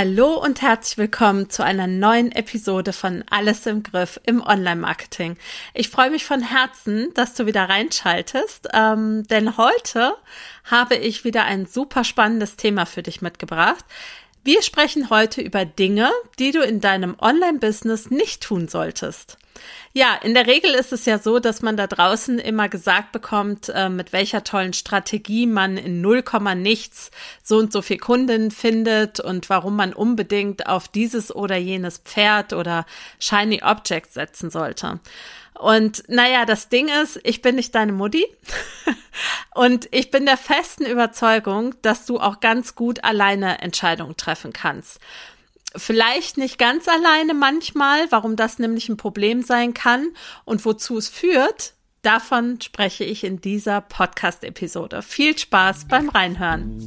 Hallo und herzlich willkommen zu einer neuen Episode von Alles im Griff im Online-Marketing. Ich freue mich von Herzen, dass du wieder reinschaltest, ähm, denn heute habe ich wieder ein super spannendes Thema für dich mitgebracht. Wir sprechen heute über Dinge, die du in deinem Online-Business nicht tun solltest. Ja, in der Regel ist es ja so, dass man da draußen immer gesagt bekommt, äh, mit welcher tollen Strategie man in 0, nichts so und so viel Kunden findet und warum man unbedingt auf dieses oder jenes Pferd oder Shiny Object setzen sollte. Und naja, das Ding ist, ich bin nicht deine Mutti. und ich bin der festen Überzeugung, dass du auch ganz gut alleine Entscheidungen treffen kannst. Vielleicht nicht ganz alleine manchmal, warum das nämlich ein Problem sein kann und wozu es führt, davon spreche ich in dieser Podcast-Episode. Viel Spaß beim Reinhören.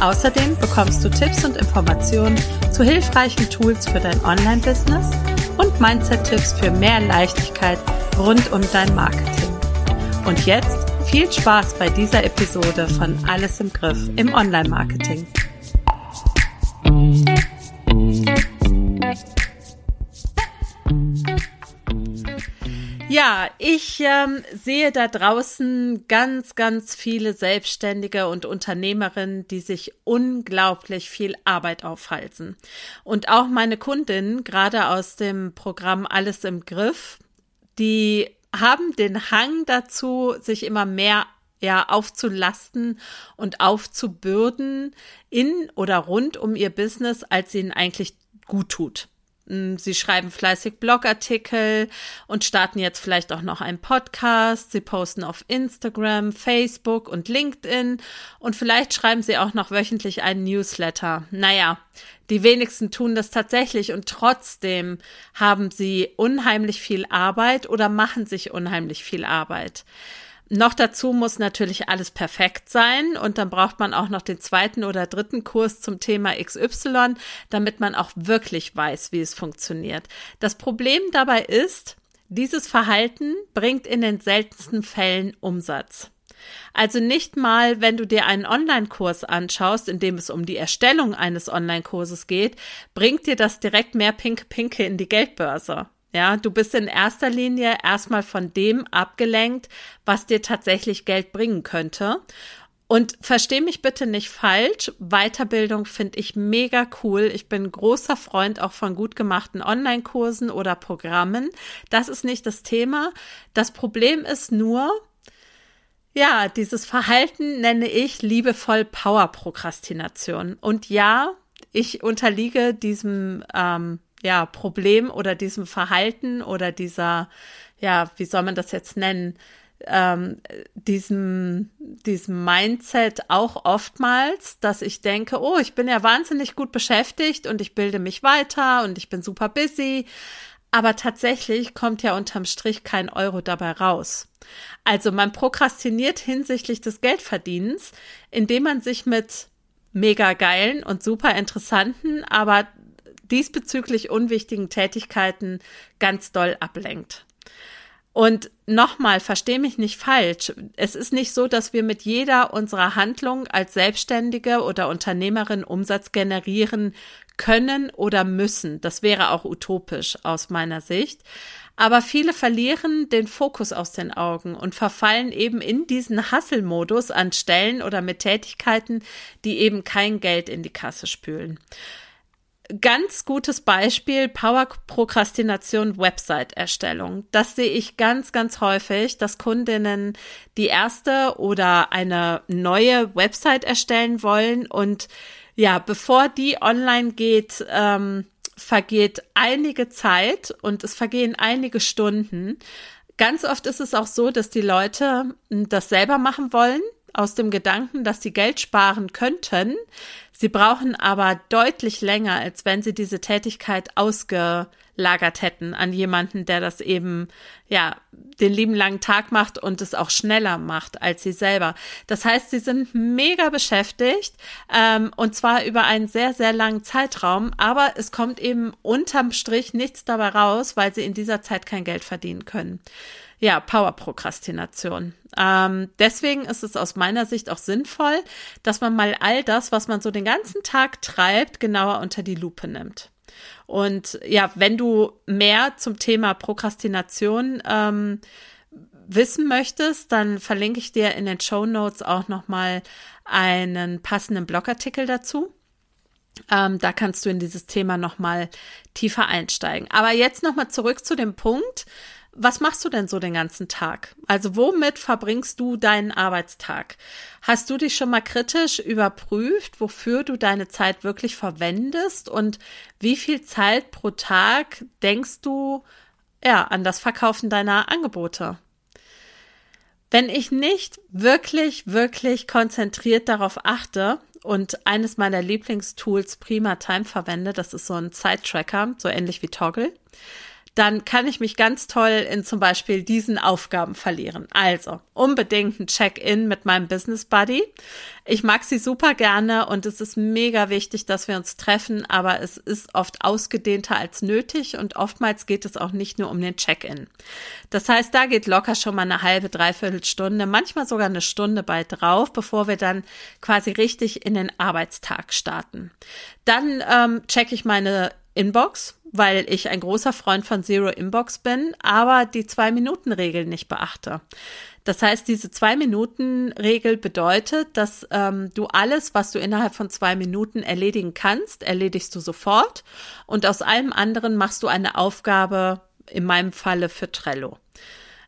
Außerdem bekommst du Tipps und Informationen zu hilfreichen Tools für dein Online-Business und Mindset-Tipps für mehr Leichtigkeit rund um dein Marketing. Und jetzt viel Spaß bei dieser Episode von Alles im Griff im Online-Marketing. Ja, ich ähm, sehe da draußen ganz, ganz viele Selbstständige und Unternehmerinnen, die sich unglaublich viel Arbeit aufhalten. Und auch meine Kundinnen, gerade aus dem Programm Alles im Griff, die haben den Hang dazu, sich immer mehr ja, aufzulasten und aufzubürden in oder rund um ihr Business, als ihnen eigentlich gut tut. Mm, sie schreiben fleißig Blogartikel und starten jetzt vielleicht auch noch einen Podcast. Sie posten auf Instagram, Facebook und LinkedIn und vielleicht schreiben sie auch noch wöchentlich einen Newsletter. Naja, die wenigsten tun das tatsächlich und trotzdem haben sie unheimlich viel Arbeit oder machen sich unheimlich viel Arbeit. Noch dazu muss natürlich alles perfekt sein und dann braucht man auch noch den zweiten oder dritten Kurs zum Thema XY, damit man auch wirklich weiß, wie es funktioniert. Das Problem dabei ist, dieses Verhalten bringt in den seltensten Fällen Umsatz. Also nicht mal, wenn du dir einen Online-Kurs anschaust, in dem es um die Erstellung eines Online-Kurses geht, bringt dir das direkt mehr Pink-Pinke in die Geldbörse. Ja, du bist in erster Linie erstmal von dem abgelenkt, was dir tatsächlich Geld bringen könnte. Und versteh mich bitte nicht falsch. Weiterbildung finde ich mega cool. Ich bin großer Freund auch von gut gemachten Online-Kursen oder Programmen. Das ist nicht das Thema. Das Problem ist nur, ja, dieses Verhalten nenne ich liebevoll Power-Prokrastination. Und ja, ich unterliege diesem ähm, ja, Problem oder diesem Verhalten oder dieser, ja, wie soll man das jetzt nennen, ähm, diesem, diesem Mindset auch oftmals, dass ich denke, oh, ich bin ja wahnsinnig gut beschäftigt und ich bilde mich weiter und ich bin super busy. Aber tatsächlich kommt ja unterm Strich kein Euro dabei raus. Also man prokrastiniert hinsichtlich des Geldverdienens, indem man sich mit mega geilen und super interessanten, aber diesbezüglich unwichtigen Tätigkeiten ganz doll ablenkt. Und nochmal, versteh mich nicht falsch. Es ist nicht so, dass wir mit jeder unserer Handlung als Selbstständige oder Unternehmerin Umsatz generieren können oder müssen. Das wäre auch utopisch aus meiner Sicht. Aber viele verlieren den Fokus aus den Augen und verfallen eben in diesen Hasselmodus an Stellen oder mit Tätigkeiten, die eben kein Geld in die Kasse spülen ganz gutes Beispiel Power-Prokrastination Website-Erstellung. Das sehe ich ganz, ganz häufig, dass Kundinnen die erste oder eine neue Website erstellen wollen und ja, bevor die online geht, ähm, vergeht einige Zeit und es vergehen einige Stunden. Ganz oft ist es auch so, dass die Leute das selber machen wollen aus dem Gedanken, dass sie Geld sparen könnten. Sie brauchen aber deutlich länger, als wenn sie diese Tätigkeit ausgelagert hätten an jemanden, der das eben, ja, den lieben langen Tag macht und es auch schneller macht als sie selber. Das heißt, sie sind mega beschäftigt ähm, und zwar über einen sehr, sehr langen Zeitraum, aber es kommt eben unterm Strich nichts dabei raus, weil sie in dieser Zeit kein Geld verdienen können ja, Power-Prokrastination. Ähm, deswegen ist es aus meiner Sicht auch sinnvoll, dass man mal all das, was man so den ganzen Tag treibt, genauer unter die Lupe nimmt. Und ja, wenn du mehr zum Thema Prokrastination ähm, wissen möchtest, dann verlinke ich dir in den Show Notes auch nochmal einen passenden Blogartikel dazu. Ähm, da kannst du in dieses Thema nochmal tiefer einsteigen. Aber jetzt nochmal zurück zu dem Punkt, was machst du denn so den ganzen Tag? Also womit verbringst du deinen Arbeitstag? Hast du dich schon mal kritisch überprüft, wofür du deine Zeit wirklich verwendest und wie viel Zeit pro Tag denkst du ja an das Verkaufen deiner Angebote? Wenn ich nicht wirklich, wirklich konzentriert darauf achte und eines meiner Lieblingstools Prima Time verwende, das ist so ein Zeit-Tracker, so ähnlich wie Toggle, dann kann ich mich ganz toll in zum Beispiel diesen Aufgaben verlieren. Also unbedingt ein Check-in mit meinem Business Buddy. Ich mag sie super gerne und es ist mega wichtig, dass wir uns treffen, aber es ist oft ausgedehnter als nötig und oftmals geht es auch nicht nur um den Check-in. Das heißt, da geht locker schon mal eine halbe, dreiviertel Stunde, manchmal sogar eine Stunde bei drauf, bevor wir dann quasi richtig in den Arbeitstag starten. Dann ähm, checke ich meine Inbox, weil ich ein großer Freund von Zero Inbox bin, aber die Zwei-Minuten-Regel nicht beachte. Das heißt, diese Zwei-Minuten-Regel bedeutet, dass ähm, du alles, was du innerhalb von zwei Minuten erledigen kannst, erledigst du sofort und aus allem anderen machst du eine Aufgabe, in meinem Falle für Trello.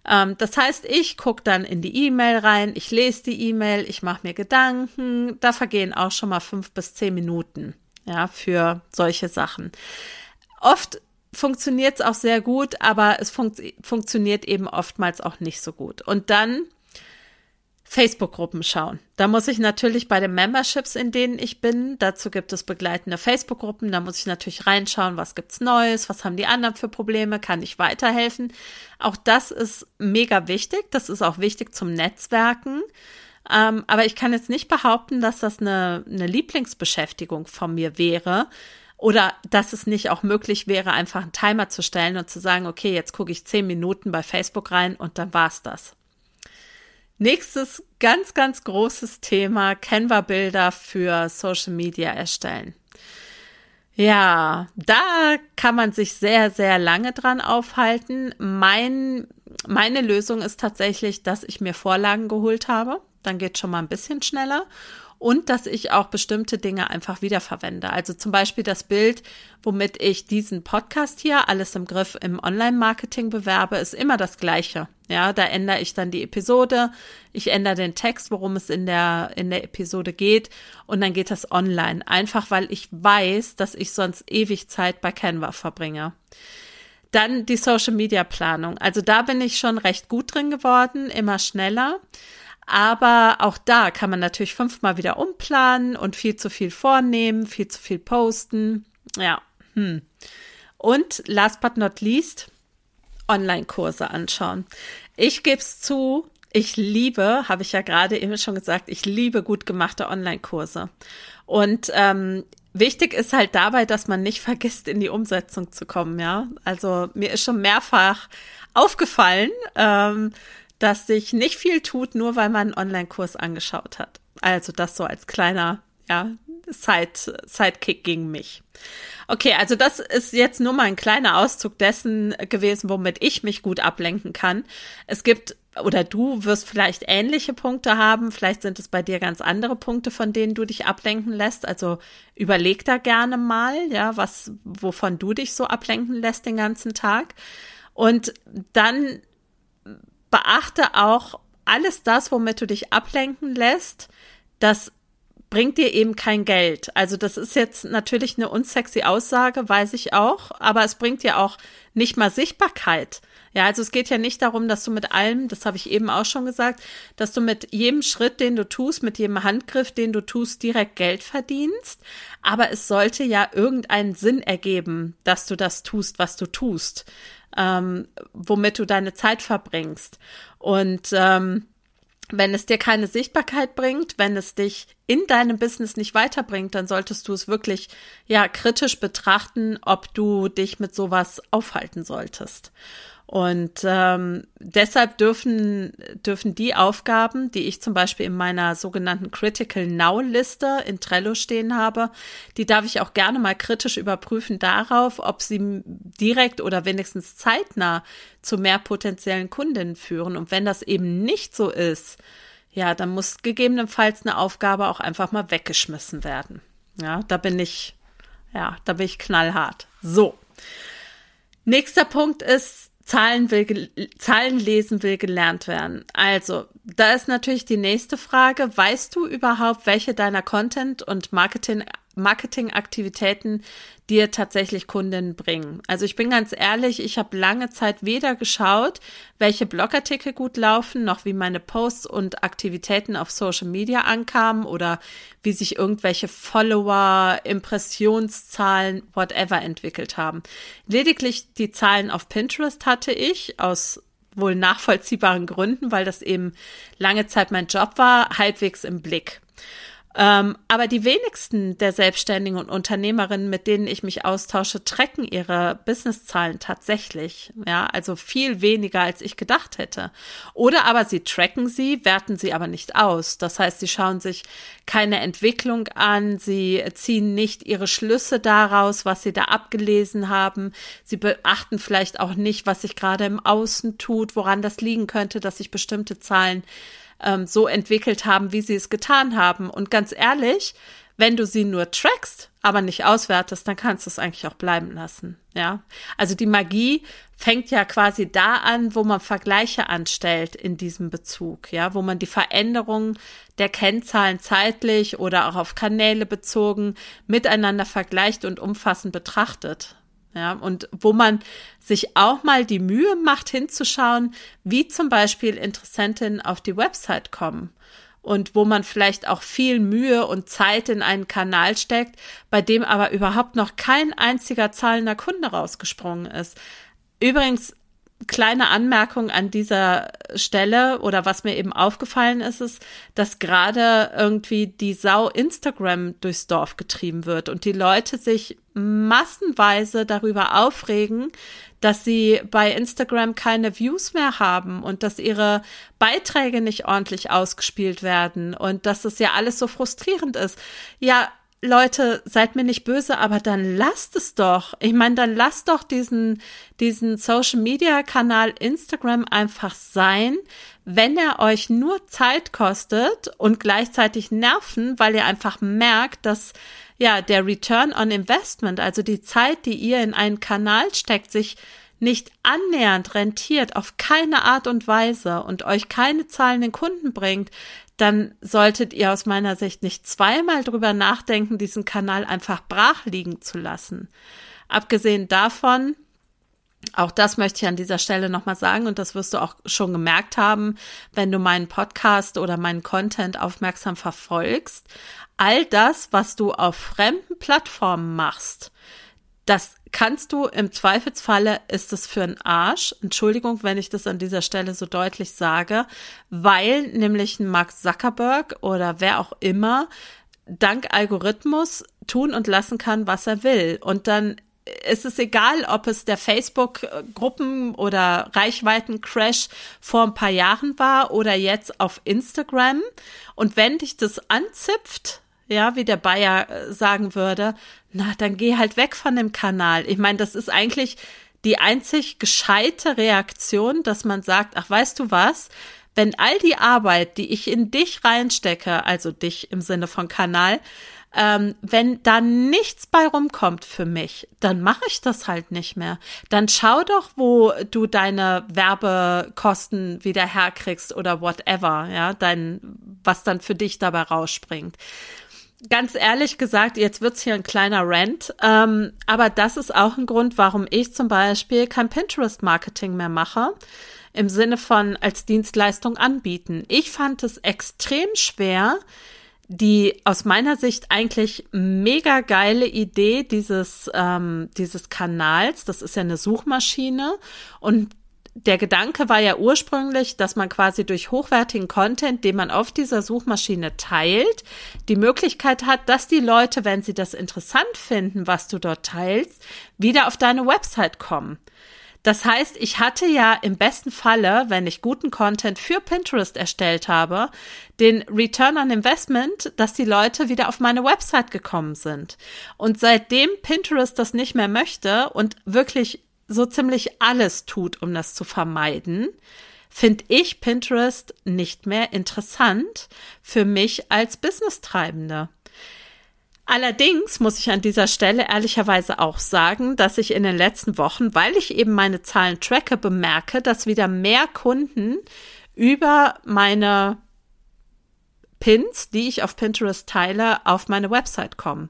Ähm, das heißt, ich gucke dann in die E-Mail rein, ich lese die E-Mail, ich mache mir Gedanken, da vergehen auch schon mal fünf bis zehn Minuten ja, für solche Sachen. Oft funktioniert es auch sehr gut, aber es fun funktioniert eben oftmals auch nicht so gut. Und dann Facebook-Gruppen schauen. Da muss ich natürlich bei den Memberships, in denen ich bin, dazu gibt es begleitende Facebook-Gruppen, da muss ich natürlich reinschauen, was gibt's Neues, was haben die anderen für Probleme, kann ich weiterhelfen. Auch das ist mega wichtig, das ist auch wichtig zum Netzwerken. Ähm, aber ich kann jetzt nicht behaupten, dass das eine, eine Lieblingsbeschäftigung von mir wäre, oder dass es nicht auch möglich wäre, einfach einen Timer zu stellen und zu sagen, okay, jetzt gucke ich zehn Minuten bei Facebook rein und dann war's das. Nächstes ganz, ganz großes Thema, Canva-Bilder für Social Media erstellen. Ja, da kann man sich sehr, sehr lange dran aufhalten. Mein, meine Lösung ist tatsächlich, dass ich mir Vorlagen geholt habe. Dann geht schon mal ein bisschen schneller und dass ich auch bestimmte Dinge einfach wiederverwende. Also zum Beispiel das Bild, womit ich diesen Podcast hier alles im Griff im Online-Marketing bewerbe, ist immer das gleiche. Ja, da ändere ich dann die Episode, ich ändere den Text, worum es in der, in der Episode geht und dann geht das online. Einfach weil ich weiß, dass ich sonst ewig Zeit bei Canva verbringe. Dann die Social Media Planung. Also da bin ich schon recht gut drin geworden, immer schneller. Aber auch da kann man natürlich fünfmal wieder umplanen und viel zu viel vornehmen, viel zu viel posten. Ja. Hm. Und last but not least, Online-Kurse anschauen. Ich gebe es zu, ich liebe, habe ich ja gerade eben schon gesagt, ich liebe gut gemachte Online-Kurse. Und ähm, wichtig ist halt dabei, dass man nicht vergisst, in die Umsetzung zu kommen, ja. Also mir ist schon mehrfach aufgefallen, ähm, dass sich nicht viel tut, nur weil man einen Online-Kurs angeschaut hat. Also das so als kleiner, ja, Side, Sidekick gegen mich. Okay, also das ist jetzt nur mal ein kleiner Auszug dessen gewesen, womit ich mich gut ablenken kann. Es gibt oder du wirst vielleicht ähnliche Punkte haben, vielleicht sind es bei dir ganz andere Punkte, von denen du dich ablenken lässt. Also überleg da gerne mal, ja, was, wovon du dich so ablenken lässt den ganzen Tag. Und dann beachte auch alles das, womit du dich ablenken lässt, das bringt dir eben kein Geld. Also das ist jetzt natürlich eine unsexy Aussage, weiß ich auch, aber es bringt dir auch nicht mal Sichtbarkeit. Ja, also es geht ja nicht darum, dass du mit allem, das habe ich eben auch schon gesagt, dass du mit jedem Schritt, den du tust, mit jedem Handgriff, den du tust, direkt Geld verdienst. Aber es sollte ja irgendeinen Sinn ergeben, dass du das tust, was du tust, ähm, womit du deine Zeit verbringst. Und ähm, wenn es dir keine Sichtbarkeit bringt, wenn es dich in deinem Business nicht weiterbringt, dann solltest du es wirklich ja kritisch betrachten, ob du dich mit sowas aufhalten solltest. Und ähm, deshalb dürfen, dürfen die Aufgaben, die ich zum Beispiel in meiner sogenannten Critical Now-Liste in Trello stehen habe, die darf ich auch gerne mal kritisch überprüfen darauf, ob sie direkt oder wenigstens zeitnah zu mehr potenziellen Kundinnen führen. Und wenn das eben nicht so ist, ja, dann muss gegebenenfalls eine Aufgabe auch einfach mal weggeschmissen werden. Ja, da bin ich, ja, da bin ich knallhart. So. Nächster Punkt ist, Zahlen, will, Zahlen lesen will gelernt werden. Also, da ist natürlich die nächste Frage. Weißt du überhaupt, welche deiner Content- und Marketing Marketingaktivitäten dir tatsächlich Kunden bringen. Also ich bin ganz ehrlich, ich habe lange Zeit weder geschaut, welche Blogartikel gut laufen, noch wie meine Posts und Aktivitäten auf Social Media ankamen oder wie sich irgendwelche Follower, Impressionszahlen, whatever entwickelt haben. Lediglich die Zahlen auf Pinterest hatte ich aus wohl nachvollziehbaren Gründen, weil das eben lange Zeit mein Job war, halbwegs im Blick. Ähm, aber die wenigsten der Selbstständigen und Unternehmerinnen, mit denen ich mich austausche, tracken ihre Businesszahlen tatsächlich. Ja, also viel weniger, als ich gedacht hätte. Oder aber sie tracken sie, werten sie aber nicht aus. Das heißt, sie schauen sich keine Entwicklung an, sie ziehen nicht ihre Schlüsse daraus, was sie da abgelesen haben. Sie beachten vielleicht auch nicht, was sich gerade im Außen tut, woran das liegen könnte, dass sich bestimmte Zahlen ähm, so entwickelt haben, wie sie es getan haben. Und ganz ehrlich, wenn du sie nur trackst, aber nicht auswertest, dann kannst du es eigentlich auch bleiben lassen. Ja, also die Magie fängt ja quasi da an, wo man Vergleiche anstellt in diesem Bezug. Ja, wo man die Veränderungen der Kennzahlen zeitlich oder auch auf Kanäle bezogen miteinander vergleicht und umfassend betrachtet. Ja, und wo man sich auch mal die Mühe macht, hinzuschauen, wie zum Beispiel Interessentinnen auf die Website kommen und wo man vielleicht auch viel Mühe und Zeit in einen Kanal steckt, bei dem aber überhaupt noch kein einziger zahlender Kunde rausgesprungen ist. Übrigens, kleine Anmerkung an dieser Stelle oder was mir eben aufgefallen ist, ist, dass gerade irgendwie die Sau Instagram durchs Dorf getrieben wird und die Leute sich massenweise darüber aufregen, dass sie bei Instagram keine Views mehr haben und dass ihre Beiträge nicht ordentlich ausgespielt werden und dass es ja alles so frustrierend ist. Ja, Leute, seid mir nicht böse, aber dann lasst es doch. Ich meine, dann lasst doch diesen, diesen Social Media Kanal Instagram einfach sein, wenn er euch nur Zeit kostet und gleichzeitig Nerven, weil ihr einfach merkt, dass ja der Return on Investment, also die Zeit, die ihr in einen Kanal steckt, sich nicht annähernd rentiert auf keine Art und Weise und euch keine zahlenden Kunden bringt, dann solltet ihr aus meiner Sicht nicht zweimal drüber nachdenken, diesen Kanal einfach brach liegen zu lassen. Abgesehen davon, auch das möchte ich an dieser Stelle nochmal sagen und das wirst du auch schon gemerkt haben, wenn du meinen Podcast oder meinen Content aufmerksam verfolgst. All das, was du auf fremden Plattformen machst, das kannst du im Zweifelsfalle ist es für einen Arsch. Entschuldigung, wenn ich das an dieser Stelle so deutlich sage, weil nämlich ein Mark Zuckerberg oder wer auch immer dank Algorithmus tun und lassen kann, was er will. Und dann ist es egal, ob es der Facebook-Gruppen- oder Reichweiten-Crash vor ein paar Jahren war oder jetzt auf Instagram. Und wenn dich das anzipft, ja, wie der Bayer äh, sagen würde, na, dann geh halt weg von dem Kanal. Ich meine, das ist eigentlich die einzig gescheite Reaktion, dass man sagt, ach, weißt du was? Wenn all die Arbeit, die ich in dich reinstecke, also dich im Sinne von Kanal, ähm, wenn da nichts bei rumkommt für mich, dann mache ich das halt nicht mehr. Dann schau doch, wo du deine Werbekosten wieder herkriegst oder whatever, ja, dein, was dann für dich dabei rausspringt. ganz ehrlich gesagt, jetzt wird's hier ein kleiner Rant, ähm, aber das ist auch ein Grund, warum ich zum Beispiel kein Pinterest-Marketing mehr mache, im Sinne von als Dienstleistung anbieten. Ich fand es extrem schwer, die aus meiner Sicht eigentlich mega geile Idee dieses, ähm, dieses Kanals, das ist ja eine Suchmaschine und der Gedanke war ja ursprünglich, dass man quasi durch hochwertigen Content, den man auf dieser Suchmaschine teilt, die Möglichkeit hat, dass die Leute, wenn sie das interessant finden, was du dort teilst, wieder auf deine Website kommen. Das heißt, ich hatte ja im besten Falle, wenn ich guten Content für Pinterest erstellt habe, den Return on Investment, dass die Leute wieder auf meine Website gekommen sind. Und seitdem Pinterest das nicht mehr möchte und wirklich so ziemlich alles tut, um das zu vermeiden, finde ich Pinterest nicht mehr interessant für mich als Business-Treibende. Allerdings muss ich an dieser Stelle ehrlicherweise auch sagen, dass ich in den letzten Wochen, weil ich eben meine Zahlen tracke, bemerke, dass wieder mehr Kunden über meine Pins, die ich auf Pinterest teile, auf meine Website kommen.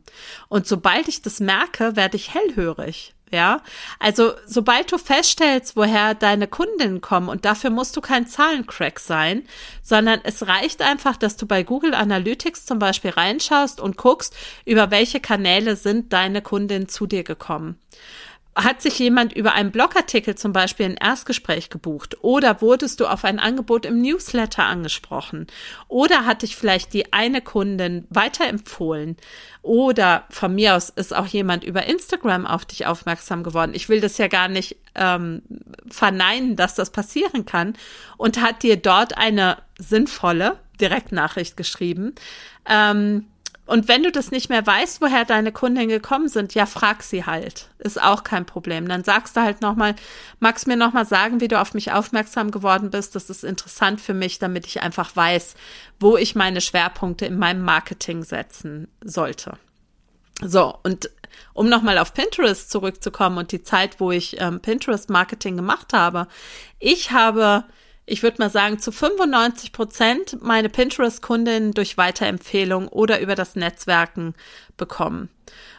Und sobald ich das merke, werde ich hellhörig. Ja, also sobald du feststellst, woher deine Kundinnen kommen und dafür musst du kein Zahlencrack sein, sondern es reicht einfach, dass du bei Google Analytics zum Beispiel reinschaust und guckst, über welche Kanäle sind deine Kundinnen zu dir gekommen hat sich jemand über einen Blogartikel zum Beispiel ein Erstgespräch gebucht oder wurdest du auf ein Angebot im Newsletter angesprochen oder hat dich vielleicht die eine Kundin weiterempfohlen oder von mir aus ist auch jemand über Instagram auf dich aufmerksam geworden. Ich will das ja gar nicht ähm, verneinen, dass das passieren kann und hat dir dort eine sinnvolle Direktnachricht geschrieben. Ähm, und wenn du das nicht mehr weißt, woher deine Kunden gekommen sind, ja, frag sie halt. Ist auch kein Problem. Dann sagst du halt nochmal, magst mir nochmal sagen, wie du auf mich aufmerksam geworden bist. Das ist interessant für mich, damit ich einfach weiß, wo ich meine Schwerpunkte in meinem Marketing setzen sollte. So, und um nochmal auf Pinterest zurückzukommen und die Zeit, wo ich ähm, Pinterest-Marketing gemacht habe. Ich habe ich würde mal sagen, zu 95 Prozent meine Pinterest-Kundinnen durch Weiterempfehlung oder über das Netzwerken bekommen.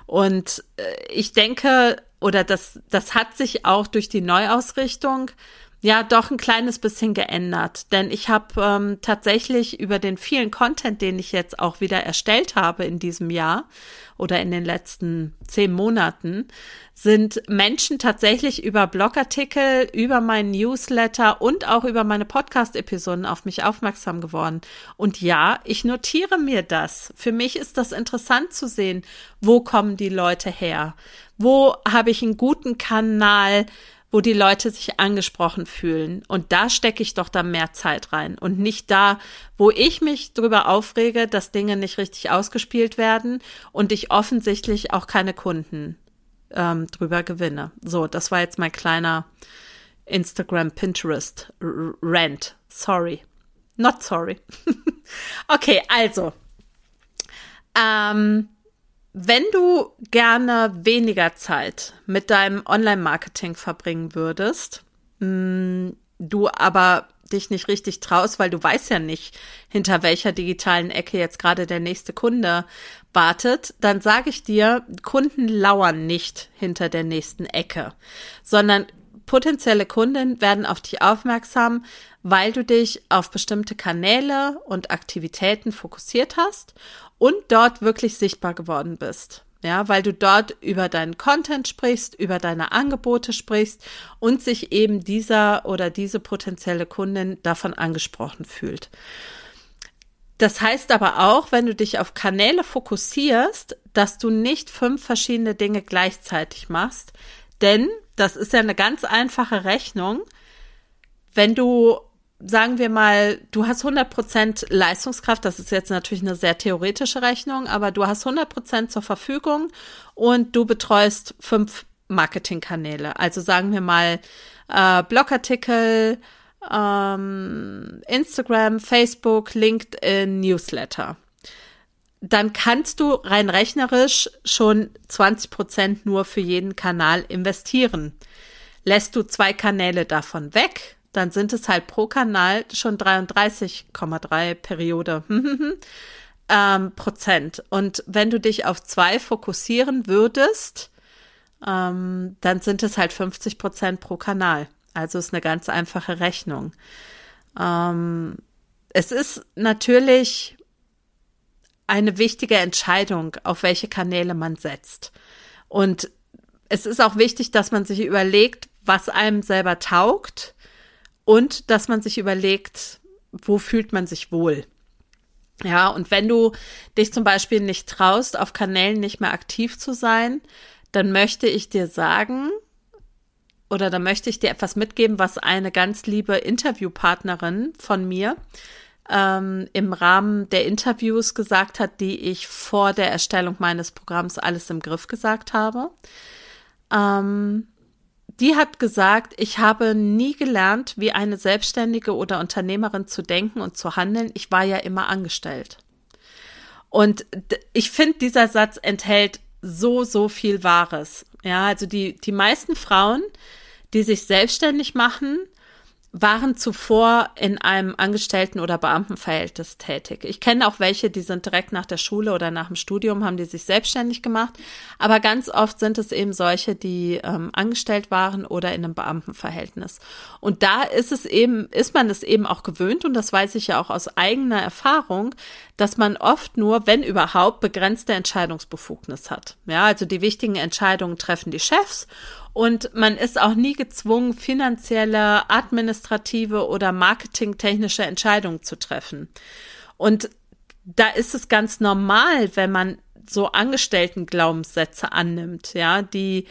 Und äh, ich denke, oder das, das hat sich auch durch die Neuausrichtung ja doch ein kleines bisschen geändert. Denn ich habe ähm, tatsächlich über den vielen Content, den ich jetzt auch wieder erstellt habe in diesem Jahr oder in den letzten zehn Monaten, sind Menschen tatsächlich über Blogartikel, über meinen Newsletter und auch über meine Podcast-Episoden auf mich aufmerksam geworden. Und ja, ich notiere mir das. Für mich ist das interessant zu sehen, wo kommen die Leute her? Wo habe ich einen guten Kanal? Wo die Leute sich angesprochen fühlen. Und da stecke ich doch dann mehr Zeit rein und nicht da, wo ich mich drüber aufrege, dass Dinge nicht richtig ausgespielt werden und ich offensichtlich auch keine Kunden ähm, drüber gewinne. So, das war jetzt mein kleiner Instagram, Pinterest Rant. Sorry. Not sorry. okay, also. Ähm, wenn du gerne weniger Zeit mit deinem Online-Marketing verbringen würdest, mm, du aber dich nicht richtig traust, weil du weißt ja nicht, hinter welcher digitalen Ecke jetzt gerade der nächste Kunde wartet, dann sage ich dir, Kunden lauern nicht hinter der nächsten Ecke, sondern potenzielle Kunden werden auf dich aufmerksam, weil du dich auf bestimmte Kanäle und Aktivitäten fokussiert hast und dort wirklich sichtbar geworden bist. Ja, weil du dort über deinen Content sprichst, über deine Angebote sprichst und sich eben dieser oder diese potenzielle Kundin davon angesprochen fühlt. Das heißt aber auch, wenn du dich auf Kanäle fokussierst, dass du nicht fünf verschiedene Dinge gleichzeitig machst, denn das ist ja eine ganz einfache Rechnung. Wenn du sagen wir mal, du hast 100% Leistungskraft, das ist jetzt natürlich eine sehr theoretische Rechnung, aber du hast 100% zur Verfügung und du betreust fünf Marketingkanäle. Also sagen wir mal äh, Blogartikel, ähm, Instagram, Facebook, LinkedIn, Newsletter. Dann kannst du rein rechnerisch schon 20% nur für jeden Kanal investieren. Lässt du zwei Kanäle davon weg, dann sind es halt pro Kanal schon 33,3 Periode. ähm, Prozent. Und wenn du dich auf zwei fokussieren würdest, ähm, dann sind es halt 50 Prozent pro Kanal. Also ist eine ganz einfache Rechnung. Ähm, es ist natürlich eine wichtige Entscheidung, auf welche Kanäle man setzt. Und es ist auch wichtig, dass man sich überlegt, was einem selber taugt und dass man sich überlegt, wo fühlt man sich wohl. Ja, und wenn du dich zum Beispiel nicht traust, auf Kanälen nicht mehr aktiv zu sein, dann möchte ich dir sagen, oder da möchte ich dir etwas mitgeben, was eine ganz liebe Interviewpartnerin von mir ähm, im Rahmen der Interviews gesagt hat, die ich vor der Erstellung meines Programms alles im Griff gesagt habe. Ähm, die hat gesagt, ich habe nie gelernt, wie eine Selbstständige oder Unternehmerin zu denken und zu handeln. Ich war ja immer angestellt. Und ich finde, dieser Satz enthält so, so viel Wahres. Ja, also die, die meisten Frauen, die sich selbstständig machen, waren zuvor in einem Angestellten- oder Beamtenverhältnis tätig. Ich kenne auch welche, die sind direkt nach der Schule oder nach dem Studium, haben die sich selbstständig gemacht. Aber ganz oft sind es eben solche, die ähm, angestellt waren oder in einem Beamtenverhältnis. Und da ist es eben, ist man es eben auch gewöhnt, und das weiß ich ja auch aus eigener Erfahrung, dass man oft nur, wenn überhaupt, begrenzte Entscheidungsbefugnis hat. Ja, also die wichtigen Entscheidungen treffen die Chefs und man ist auch nie gezwungen, finanzielle, administrative oder marketingtechnische Entscheidungen zu treffen. Und da ist es ganz normal, wenn man so Angestellten Glaubenssätze annimmt, ja, die,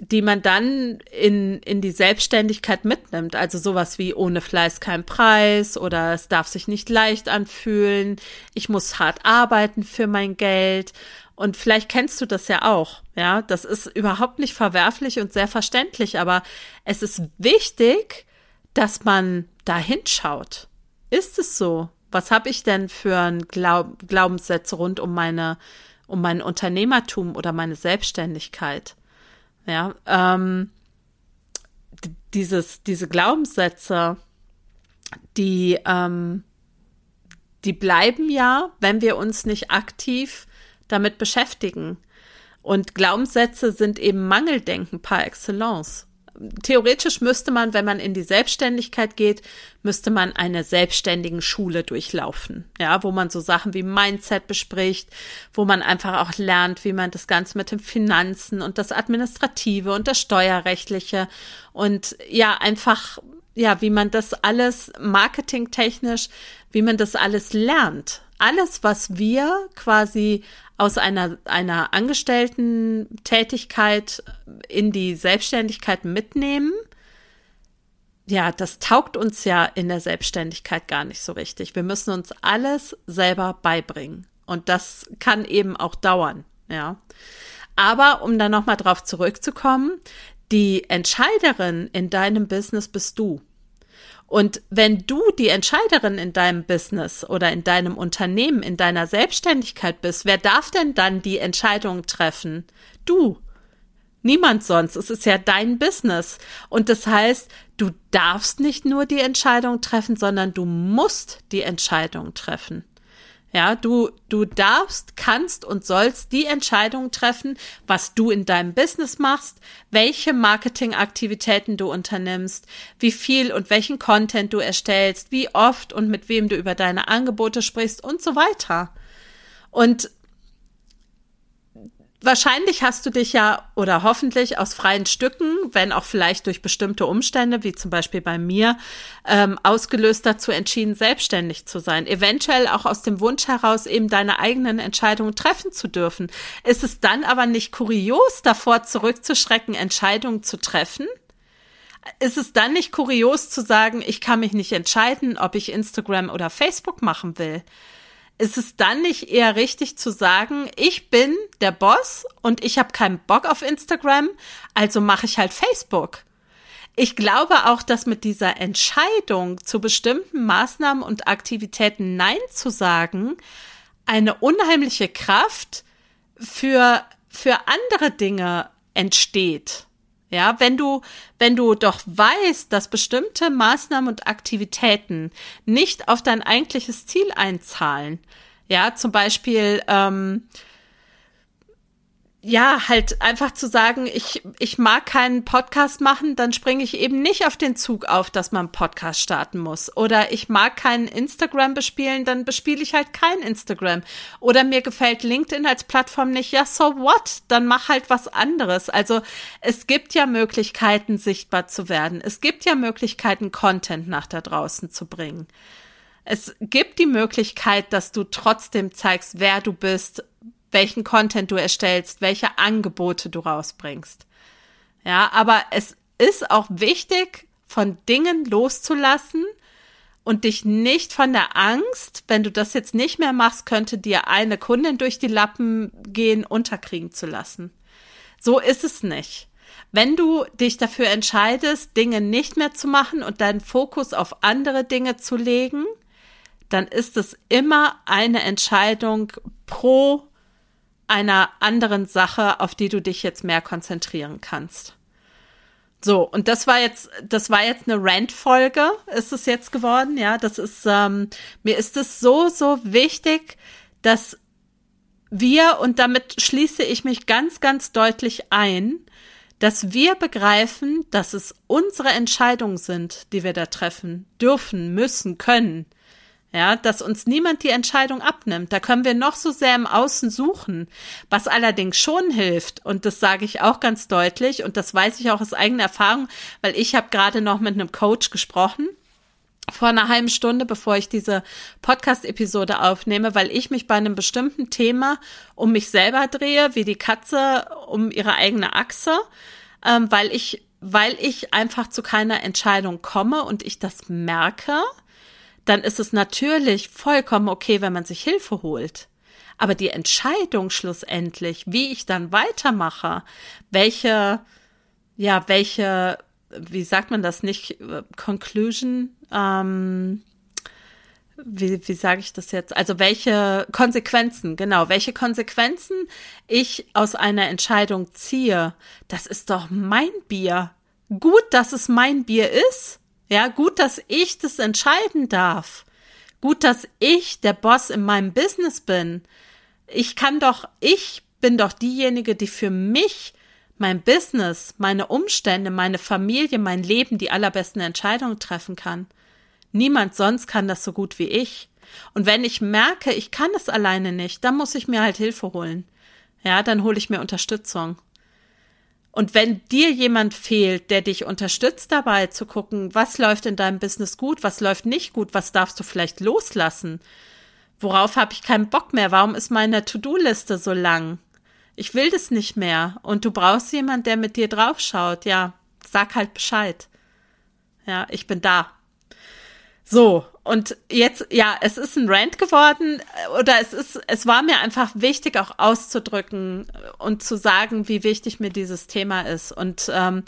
die man dann in, in die Selbstständigkeit mitnimmt. Also sowas wie ohne Fleiß kein Preis oder es darf sich nicht leicht anfühlen, ich muss hart arbeiten für mein Geld und vielleicht kennst du das ja auch. Ja, das ist überhaupt nicht verwerflich und sehr verständlich, aber es ist wichtig, dass man da hinschaut. Ist es so? Was habe ich denn für ein Glaub Glaubenssätze rund um meine, um mein Unternehmertum oder meine Selbstständigkeit? Ja, ähm, dieses, diese Glaubenssätze, die, ähm, die bleiben ja, wenn wir uns nicht aktiv damit beschäftigen. Und Glaubenssätze sind eben Mangeldenken par excellence. Theoretisch müsste man, wenn man in die Selbstständigkeit geht, müsste man eine selbstständigen Schule durchlaufen. Ja, wo man so Sachen wie Mindset bespricht, wo man einfach auch lernt, wie man das Ganze mit den Finanzen und das Administrative und das Steuerrechtliche und ja, einfach, ja, wie man das alles marketingtechnisch, wie man das alles lernt. Alles, was wir quasi aus einer, einer Angestellten-Tätigkeit in die Selbstständigkeit mitnehmen, ja, das taugt uns ja in der Selbstständigkeit gar nicht so richtig. Wir müssen uns alles selber beibringen. Und das kann eben auch dauern, ja. Aber um dann nochmal drauf zurückzukommen, die Entscheiderin in deinem Business bist du. Und wenn du die Entscheiderin in deinem Business oder in deinem Unternehmen, in deiner Selbstständigkeit bist, wer darf denn dann die Entscheidung treffen? Du. Niemand sonst. Es ist ja dein Business. Und das heißt, du darfst nicht nur die Entscheidung treffen, sondern du musst die Entscheidung treffen. Ja, du, du darfst, kannst und sollst die Entscheidung treffen, was du in deinem Business machst, welche Marketingaktivitäten du unternimmst, wie viel und welchen Content du erstellst, wie oft und mit wem du über deine Angebote sprichst und so weiter. Und Wahrscheinlich hast du dich ja oder hoffentlich aus freien Stücken, wenn auch vielleicht durch bestimmte Umstände, wie zum Beispiel bei mir, ähm, ausgelöst dazu entschieden, selbstständig zu sein. Eventuell auch aus dem Wunsch heraus, eben deine eigenen Entscheidungen treffen zu dürfen. Ist es dann aber nicht kurios, davor zurückzuschrecken, Entscheidungen zu treffen? Ist es dann nicht kurios zu sagen, ich kann mich nicht entscheiden, ob ich Instagram oder Facebook machen will? Ist es dann nicht eher richtig zu sagen, ich bin der Boss und ich habe keinen Bock auf Instagram, also mache ich halt Facebook. Ich glaube auch, dass mit dieser Entscheidung zu bestimmten Maßnahmen und Aktivitäten Nein zu sagen, eine unheimliche Kraft für, für andere Dinge entsteht. Ja, wenn du, wenn du doch weißt, dass bestimmte Maßnahmen und Aktivitäten nicht auf dein eigentliches Ziel einzahlen, Ja, zum Beispiel, ähm, ja, halt einfach zu sagen, ich, ich mag keinen Podcast machen, dann springe ich eben nicht auf den Zug auf, dass man einen Podcast starten muss. Oder ich mag keinen Instagram bespielen, dann bespiele ich halt kein Instagram. Oder mir gefällt LinkedIn als Plattform nicht, ja, so what? Dann mach halt was anderes. Also es gibt ja Möglichkeiten, sichtbar zu werden. Es gibt ja Möglichkeiten, Content nach da draußen zu bringen. Es gibt die Möglichkeit, dass du trotzdem zeigst, wer du bist, welchen Content du erstellst, welche Angebote du rausbringst. Ja, aber es ist auch wichtig, von Dingen loszulassen und dich nicht von der Angst, wenn du das jetzt nicht mehr machst, könnte dir eine Kundin durch die Lappen gehen, unterkriegen zu lassen. So ist es nicht. Wenn du dich dafür entscheidest, Dinge nicht mehr zu machen und deinen Fokus auf andere Dinge zu legen, dann ist es immer eine Entscheidung pro einer anderen Sache, auf die du dich jetzt mehr konzentrieren kannst. So, und das war jetzt, das war jetzt eine Rant-Folge, ist es jetzt geworden, ja. Das ist, ähm, mir ist es so, so wichtig, dass wir, und damit schließe ich mich ganz, ganz deutlich ein, dass wir begreifen, dass es unsere Entscheidungen sind, die wir da treffen, dürfen, müssen, können. Ja, dass uns niemand die Entscheidung abnimmt. Da können wir noch so sehr im Außen suchen. Was allerdings schon hilft, und das sage ich auch ganz deutlich, und das weiß ich auch aus eigener Erfahrung, weil ich habe gerade noch mit einem Coach gesprochen, vor einer halben Stunde, bevor ich diese Podcast-Episode aufnehme, weil ich mich bei einem bestimmten Thema um mich selber drehe, wie die Katze um ihre eigene Achse, ähm, weil ich, weil ich einfach zu keiner Entscheidung komme und ich das merke dann ist es natürlich vollkommen okay, wenn man sich Hilfe holt. Aber die Entscheidung schlussendlich, wie ich dann weitermache, welche, ja, welche, wie sagt man das nicht, Conclusion, ähm, wie, wie sage ich das jetzt? Also welche Konsequenzen, genau, welche Konsequenzen ich aus einer Entscheidung ziehe, das ist doch mein Bier. Gut, dass es mein Bier ist. Ja, gut, dass ich das entscheiden darf. Gut, dass ich der Boss in meinem Business bin. Ich kann doch, ich bin doch diejenige, die für mich mein Business, meine Umstände, meine Familie, mein Leben die allerbesten Entscheidungen treffen kann. Niemand sonst kann das so gut wie ich. Und wenn ich merke, ich kann es alleine nicht, dann muss ich mir halt Hilfe holen. Ja, dann hole ich mir Unterstützung. Und wenn dir jemand fehlt, der dich unterstützt dabei zu gucken, was läuft in deinem Business gut, was läuft nicht gut, was darfst du vielleicht loslassen? Worauf habe ich keinen Bock mehr? Warum ist meine To-Do-Liste so lang? Ich will das nicht mehr. Und du brauchst jemand, der mit dir draufschaut. Ja, sag halt Bescheid. Ja, ich bin da. So, und jetzt, ja, es ist ein Rant geworden oder es ist, es war mir einfach wichtig, auch auszudrücken und zu sagen, wie wichtig mir dieses Thema ist. Und ähm,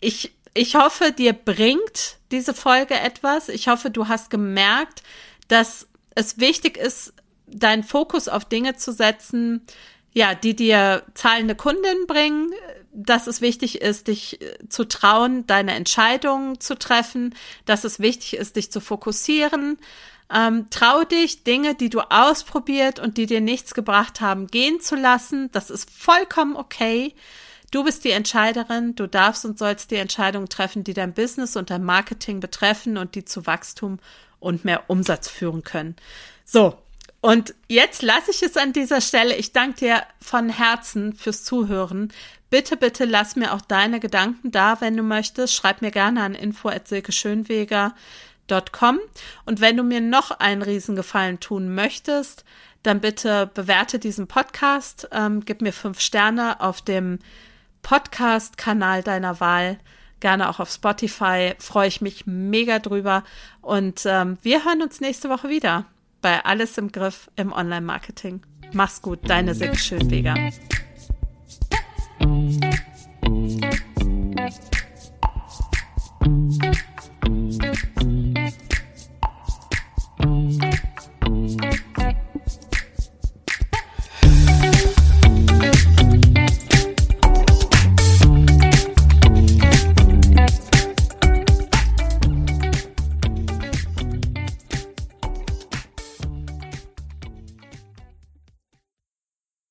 ich, ich hoffe, dir bringt diese Folge etwas. Ich hoffe, du hast gemerkt, dass es wichtig ist, deinen Fokus auf Dinge zu setzen, ja, die dir zahlende Kundinnen bringen, dass es wichtig ist, dich äh, zu trauen, deine Entscheidungen zu treffen, dass es wichtig ist, dich zu fokussieren. Ähm, trau dich, Dinge, die du ausprobiert und die dir nichts gebracht haben, gehen zu lassen. Das ist vollkommen okay. Du bist die Entscheiderin. Du darfst und sollst die Entscheidungen treffen, die dein Business und dein Marketing betreffen und die zu Wachstum und mehr Umsatz führen können. So, und jetzt lasse ich es an dieser Stelle. Ich danke dir von Herzen fürs Zuhören. Bitte, bitte lass mir auch deine Gedanken da, wenn du möchtest. Schreib mir gerne an info@silkeschönweger.com. Und wenn du mir noch einen Riesengefallen tun möchtest, dann bitte bewerte diesen Podcast, ähm, gib mir fünf Sterne auf dem Podcast-Kanal deiner Wahl, gerne auch auf Spotify. Freue ich mich mega drüber. Und ähm, wir hören uns nächste Woche wieder bei Alles im Griff im Online-Marketing. Mach's gut, deine Silke Schönweger. Thank you.